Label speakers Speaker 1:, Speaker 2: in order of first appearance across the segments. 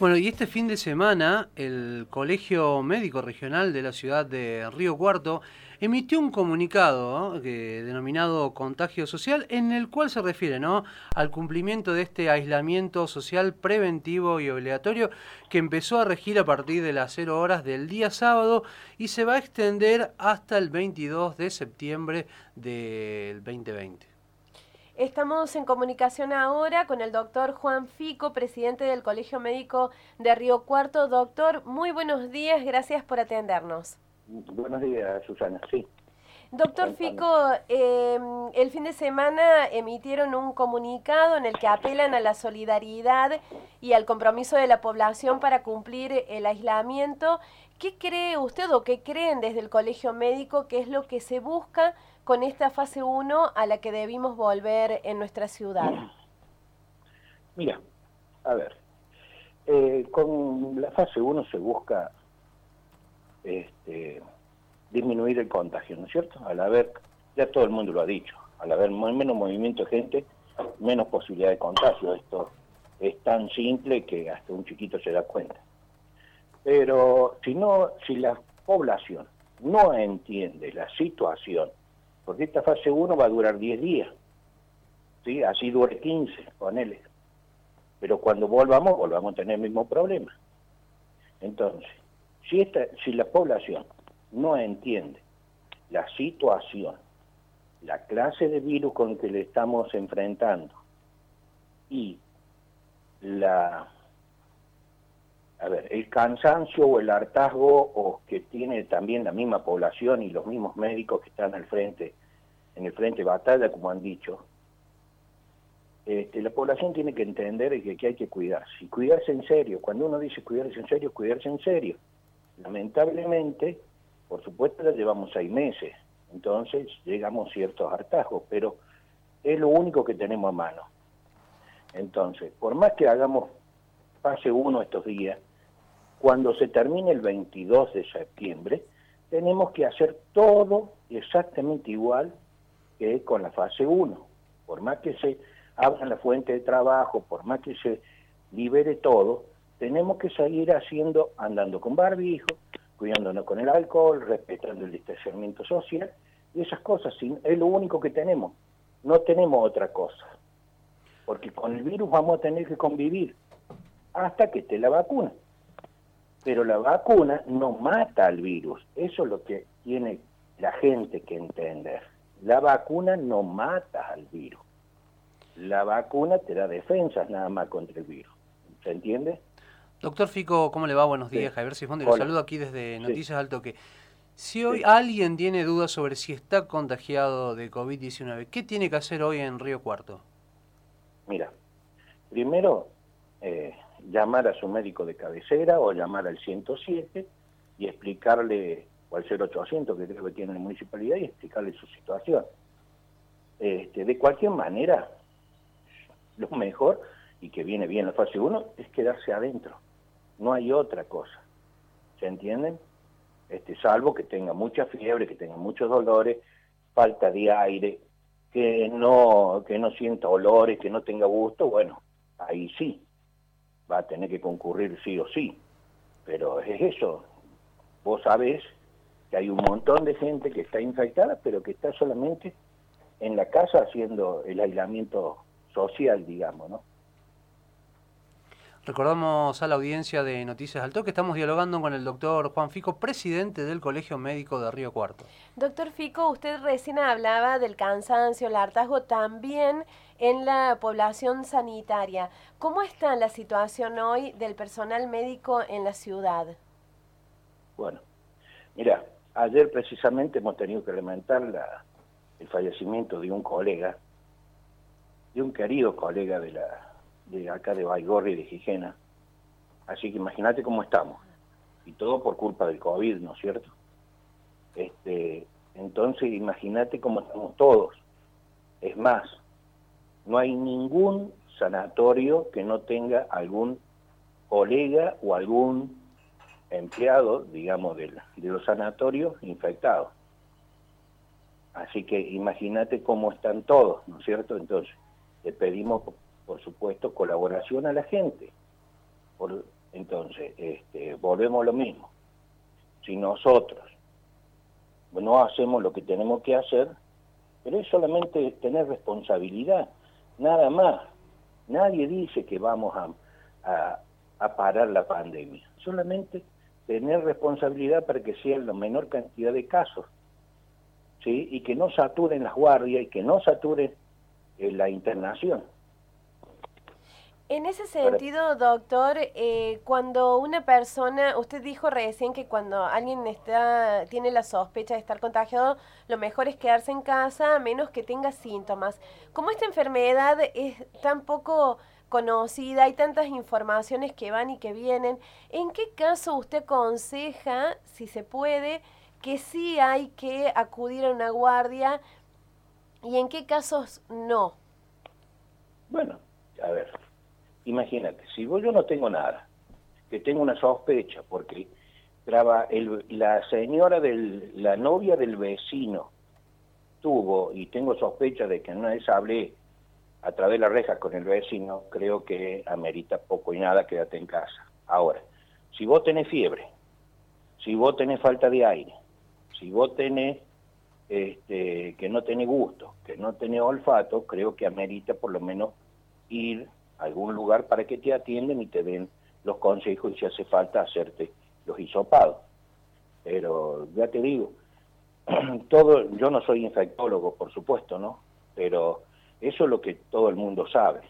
Speaker 1: Bueno, y este fin de semana el Colegio Médico Regional de la ciudad de Río Cuarto emitió un comunicado denominado Contagio Social en el cual se refiere ¿no? al cumplimiento de este aislamiento social preventivo y obligatorio que empezó a regir a partir de las 0 horas del día sábado y se va a extender hasta el 22 de septiembre del 2020.
Speaker 2: Estamos en comunicación ahora con el doctor Juan Fico, presidente del Colegio Médico de Río Cuarto. Doctor, muy buenos días, gracias por atendernos.
Speaker 3: Buenos días, Susana, sí.
Speaker 2: Doctor Fico, em, el fin de semana emitieron un comunicado en el que apelan a la solidaridad y al compromiso de la población para cumplir el aislamiento. ¿Qué cree usted o qué creen desde el Colegio Médico que es lo que se busca con esta fase 1 a la que debimos volver en nuestra ciudad?
Speaker 3: Mira, a ver, eh, con la fase 1 se busca este, disminuir el contagio, ¿no es cierto? Al haber, ya todo el mundo lo ha dicho, al haber menos movimiento de gente, menos posibilidad de contagio. Esto es tan simple que hasta un chiquito se da cuenta. Pero si no, si la población no entiende la situación porque esta fase 1 va a durar 10 días, ¿sí? así dure 15, ponele. Pero cuando volvamos, volvamos a tener el mismo problema. Entonces, si, esta, si la población no entiende la situación, la clase de virus con que le estamos enfrentando y la a ver, el cansancio o el hartazgo o que tiene también la misma población y los mismos médicos que están al frente, en el frente de batalla, como han dicho, este, la población tiene que entender que, que hay que cuidarse, y cuidarse en serio. Cuando uno dice cuidarse en serio, cuidarse en serio. Lamentablemente, por supuesto, llevamos seis meses, entonces llegamos ciertos hartazgos, pero es lo único que tenemos a mano. Entonces, por más que hagamos fase 1 estos días, cuando se termine el 22 de septiembre, tenemos que hacer todo exactamente igual que con la fase 1. Por más que se abra la fuente de trabajo, por más que se libere todo, tenemos que seguir haciendo, andando con barbijo, cuidándonos con el alcohol, respetando el distanciamiento social, y esas cosas es lo único que tenemos. No tenemos otra cosa. Porque con el virus vamos a tener que convivir hasta que esté la vacuna pero la vacuna no mata al virus. Eso es lo que tiene la gente que entender. La vacuna no mata al virus. La vacuna te da defensas nada más contra el virus. ¿Se entiende?
Speaker 1: Doctor Fico, ¿cómo le va? Buenos días. Javier Sifondi, lo saludo aquí desde Noticias Alto que Si hoy alguien tiene dudas sobre si está contagiado de COVID-19, ¿qué tiene que hacer hoy en Río Cuarto?
Speaker 3: Mira, primero, eh, llamar a su médico de cabecera o llamar al 107 y explicarle, o al 0800 que creo que tiene la municipalidad, y explicarle su situación. Este, de cualquier manera, lo mejor, y que viene bien la fase 1, es quedarse adentro. No hay otra cosa. ¿Se entienden? Este, salvo que tenga mucha fiebre, que tenga muchos dolores, falta de aire, que no, que no sienta olores, que no tenga gusto, bueno, ahí sí, va a tener que concurrir sí o sí. Pero es eso. Vos sabés que hay un montón de gente que está infectada, pero que está solamente en la casa haciendo el aislamiento social, digamos, ¿no?
Speaker 1: Recordamos a la audiencia de Noticias Alto que estamos dialogando con el doctor Juan Fico, presidente del Colegio Médico de Río Cuarto.
Speaker 2: Doctor Fico, usted recién hablaba del cansancio, el hartazgo también en la población sanitaria. ¿Cómo está la situación hoy del personal médico en la ciudad?
Speaker 3: Bueno, mira, ayer precisamente hemos tenido que lamentar el fallecimiento de un colega, de un querido colega de la de acá de Baigorri, de Gijena. Así que imagínate cómo estamos. Y todo por culpa del COVID, ¿no es cierto? Este, entonces imagínate cómo estamos todos. Es más, no hay ningún sanatorio que no tenga algún colega o algún empleado, digamos, de, de los sanatorios infectados. Así que imagínate cómo están todos, ¿no es cierto? Entonces, le pedimos por supuesto, colaboración a la gente. Por, Entonces, este, volvemos a lo mismo. Si nosotros no hacemos lo que tenemos que hacer, pero es solamente tener responsabilidad, nada más. Nadie dice que vamos a, parar la pandemia, solamente tener responsabilidad para que sea la menor cantidad de casos, ¿sí? y que no saturen las guardias y que no saturen eh, la internación.
Speaker 2: En ese sentido, doctor, eh, cuando una persona, usted dijo recién que cuando alguien está tiene la sospecha de estar contagiado, lo mejor es quedarse en casa a menos que tenga síntomas. Como esta enfermedad es tan poco conocida, hay tantas informaciones que van y que vienen, ¿en qué caso usted aconseja, si se puede, que sí hay que acudir a una guardia y en qué casos no?
Speaker 3: Bueno, a ver, imagínate, si yo no tengo nada, que tengo una sospecha, porque traba la señora del, la novia del vecino tuvo, y tengo sospecha de que no vez hablé a través de la reja con el vecino, creo que amerita poco y nada, quédate en casa. Ahora, si vos tenés fiebre, si vos tenés falta de aire, si vos tenés este, que no tenés gusto, que no tenés olfato, creo que amerita por lo menos ir algún lugar para que te atienden y te den los consejos y si hace falta hacerte los hisopados. Pero ya te digo, todo, yo no soy infectólogo, por supuesto, ¿no? Pero eso es lo que todo el mundo sabe.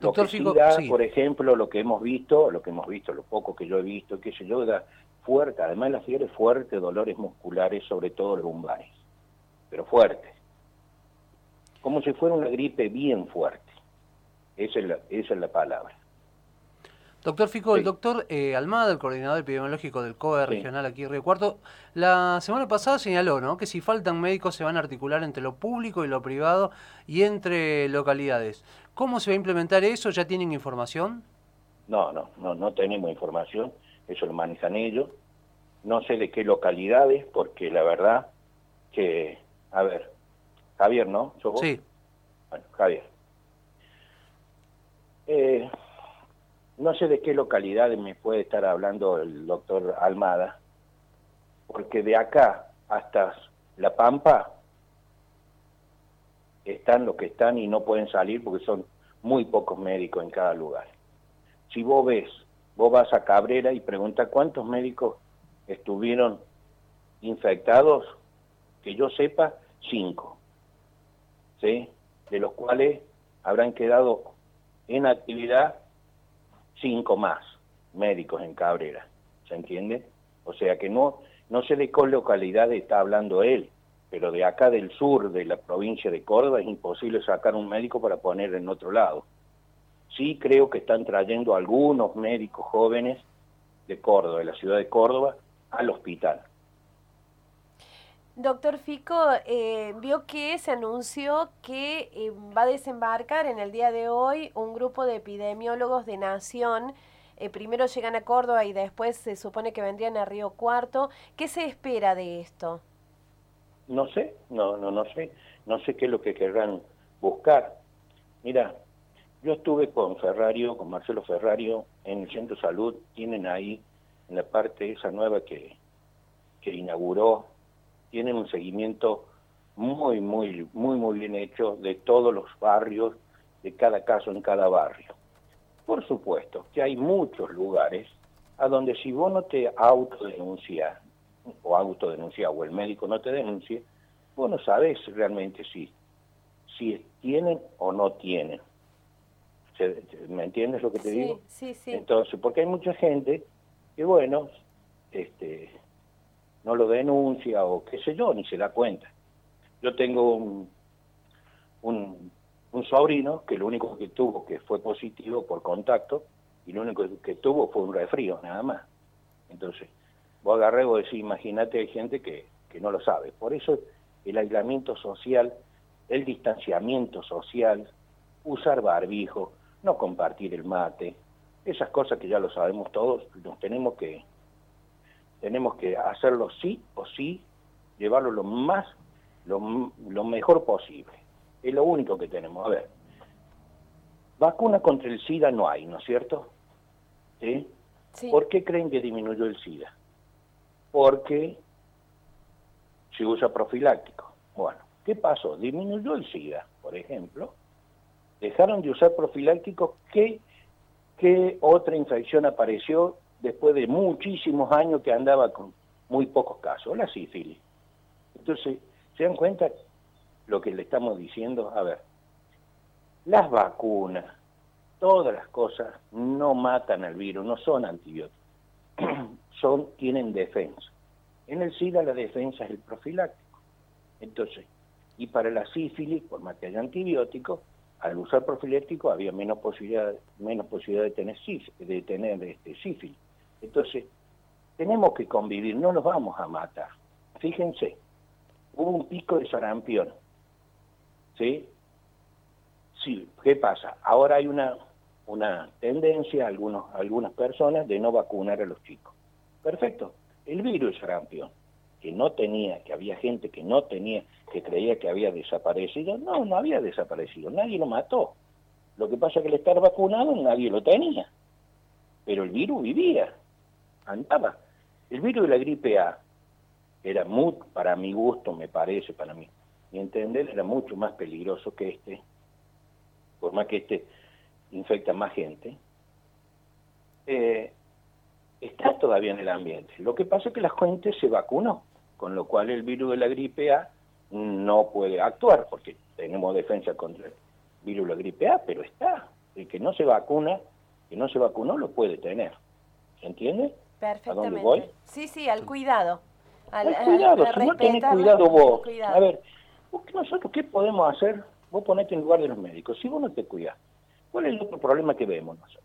Speaker 3: Doctor lo que por ejemplo, lo que hemos visto, lo que hemos visto, lo poco que yo he visto, que se yo, da fuerte, además la fiebre fuerte, dolores musculares, sobre todo lumbares, pero fuertes. Como si fuera una gripe bien fuerte. Esa es la, esa es la palabra.
Speaker 1: Doctor Fico, el doctor eh, Almada, el coordinador epidemiológico del COE regional aquí en Río Cuarto, la semana pasada señaló ¿no? que si faltan médicos se van a articular entre lo público y lo privado y entre localidades. ¿Cómo se va a implementar eso? ¿Ya tienen información?
Speaker 3: No, no, no, no tenemos información, eso lo manejan ellos. No sé de qué localidades, porque la verdad que, a ver, Javier, ¿no?
Speaker 1: Sí.
Speaker 3: Bueno, Javier, eh, no sé de qué localidad me puede estar hablando el doctor Almada, porque de acá hasta La Pampa están los que están y no pueden salir porque son muy pocos médicos en cada lugar. Si vos ves, vos vas a Cabrera y pregunta cuántos médicos estuvieron infectados, que yo sepa, cinco, ¿sí? De los cuales habrán quedado en actividad cinco más médicos en Cabrera, ¿se entiende? O sea que no, no sé de qué localidad está hablando él, pero de acá del sur de la provincia de Córdoba es imposible sacar un médico para poner en otro lado. Sí creo que están trayendo algunos médicos jóvenes de Córdoba, de la ciudad de Córdoba, al hospital.
Speaker 2: Doctor Fico, eh, vio que se anunció que eh, va a desembarcar en el día de hoy un grupo de epidemiólogos de Nación. Eh, primero llegan a Córdoba y después se supone que vendrían a Río Cuarto. ¿Qué se espera de esto?
Speaker 3: No sé, no, no, no sé. No sé qué es lo que querrán buscar. Mira, yo estuve con Ferrario, con Marcelo Ferrario, en el Centro Salud. Tienen ahí, en la parte esa nueva que, que inauguró tienen un seguimiento muy, muy, muy, muy bien hecho de todos los barrios, de cada caso en cada barrio. Por supuesto que hay muchos lugares a donde si vos no te autodenuncias, o autodenuncias, o el médico no te denuncia, vos no sabes realmente si, si tienen o no tienen. ¿Me entiendes lo que te digo?
Speaker 2: Sí, sí.
Speaker 3: Entonces, porque hay mucha gente que, bueno, este, no lo denuncia o qué sé yo, ni se da cuenta. Yo tengo un, un, sobrino que lo único que tuvo que fue positivo por contacto y lo único que tuvo fue un resfrío, nada más. Entonces, vos agarré vos decís, imagínate, hay gente que, que no lo sabe. Por eso el aislamiento social, el distanciamiento social, usar barbijo, no compartir el mate, esas cosas que ya lo sabemos todos, nos tenemos que, tenemos que hacerlo sí o sí, llevarlo lo más, lo, lo mejor posible. Es lo único que tenemos. A ver, vacuna contra el SIDA no hay, ¿no es cierto? ¿sí? ¿Por qué creen que disminuyó el SIDA? Porque se usa profiláctico. Bueno, ¿qué pasó? Disminuyó el SIDA, por ejemplo. Dejaron de usar profilácticos. ¿Qué, ¿Qué otra infección apareció después de muchísimos años que andaba con muy pocos casos? La sífilis. Entonces, ¿se dan cuenta lo que le estamos diciendo? A ver, las vacunas, todas las cosas no matan al virus, no son antibióticos, son, tienen defensa. En el SIDA la defensa es el profiláctico. Entonces, y para la sífilis, por más que haya antibióticos, al usar profiláctico había menos posibilidad, menos posibilidad de tener, de tener este, sífilis. Entonces, tenemos que convivir, no nos vamos a matar. Fíjense, hubo un pico de sarampión. ¿Sí? Sí, ¿qué pasa? Ahora hay una, una tendencia, algunos, algunas personas, de no vacunar a los chicos. Perfecto. El virus sarampión, que no tenía, que había gente que no tenía, que creía que había desaparecido, no, no había desaparecido, nadie lo mató. Lo que pasa es que al estar vacunado nadie lo tenía. Pero el virus vivía, andaba. El virus de la gripe A era muy, para mi gusto, me parece, para mí, mi entender, era mucho más peligroso que este, por más que este infecta más gente, eh, está todavía en el ambiente. Lo que pasa es que la gente se vacunó, con lo cual el virus de la gripe A no puede actuar, porque tenemos defensa contra el virus de la gripe A, pero está. El que no se vacuna, que no se vacunó, lo puede tener. ¿Se entiende?
Speaker 2: Perfectamente. voy? Sí, sí, al cuidado.
Speaker 3: Al, cuidado, si no tenés cuidado vos. A ver, nosotros qué podemos hacer Vos ponete en lugar de los médicos. Si vos no te cuidas, ¿cuál es el otro problema que vemos nosotros?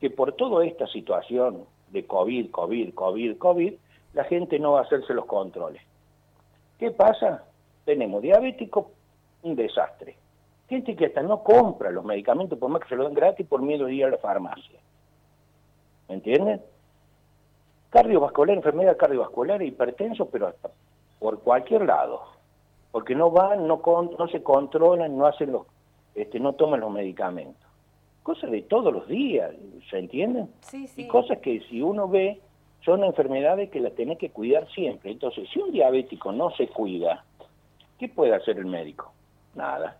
Speaker 3: Que por toda esta situación de COVID, COVID, COVID, COVID, la gente no va a hacerse los controles. ¿Qué pasa? Tenemos diabético, un desastre. Gente que hasta no compra los medicamentos por más que se lo den gratis por miedo de ir a la farmacia. ¿Me entienden? Cardiovascular, enfermedad cardiovascular, hipertenso, pero hasta por cualquier lado porque no van, no, no se controlan, no hacen los, este, no toman los medicamentos. Cosas de todos los días, ¿se entienden?
Speaker 2: Sí, sí.
Speaker 3: Y cosas que si uno ve son enfermedades que las tiene que cuidar siempre. Entonces, si un diabético no se cuida, ¿qué puede hacer el médico? Nada.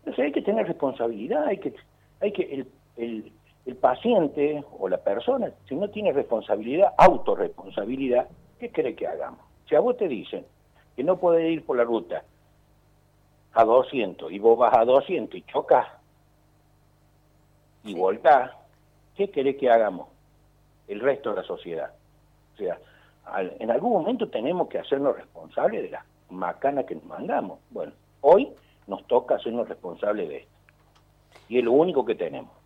Speaker 3: Entonces hay que tener responsabilidad, hay que, hay que el, el, el paciente o la persona, si no tiene responsabilidad, autorresponsabilidad, ¿qué cree que hagamos? Si a vos te dicen, que no puede ir por la ruta a 200 y vos vas a 200 y chocas y volcás, ¿qué querés que hagamos? El resto de la sociedad. O sea, en algún momento tenemos que hacernos responsables de la macana que nos mandamos. Bueno, hoy nos toca hacernos responsables de esto. Y es lo único que tenemos.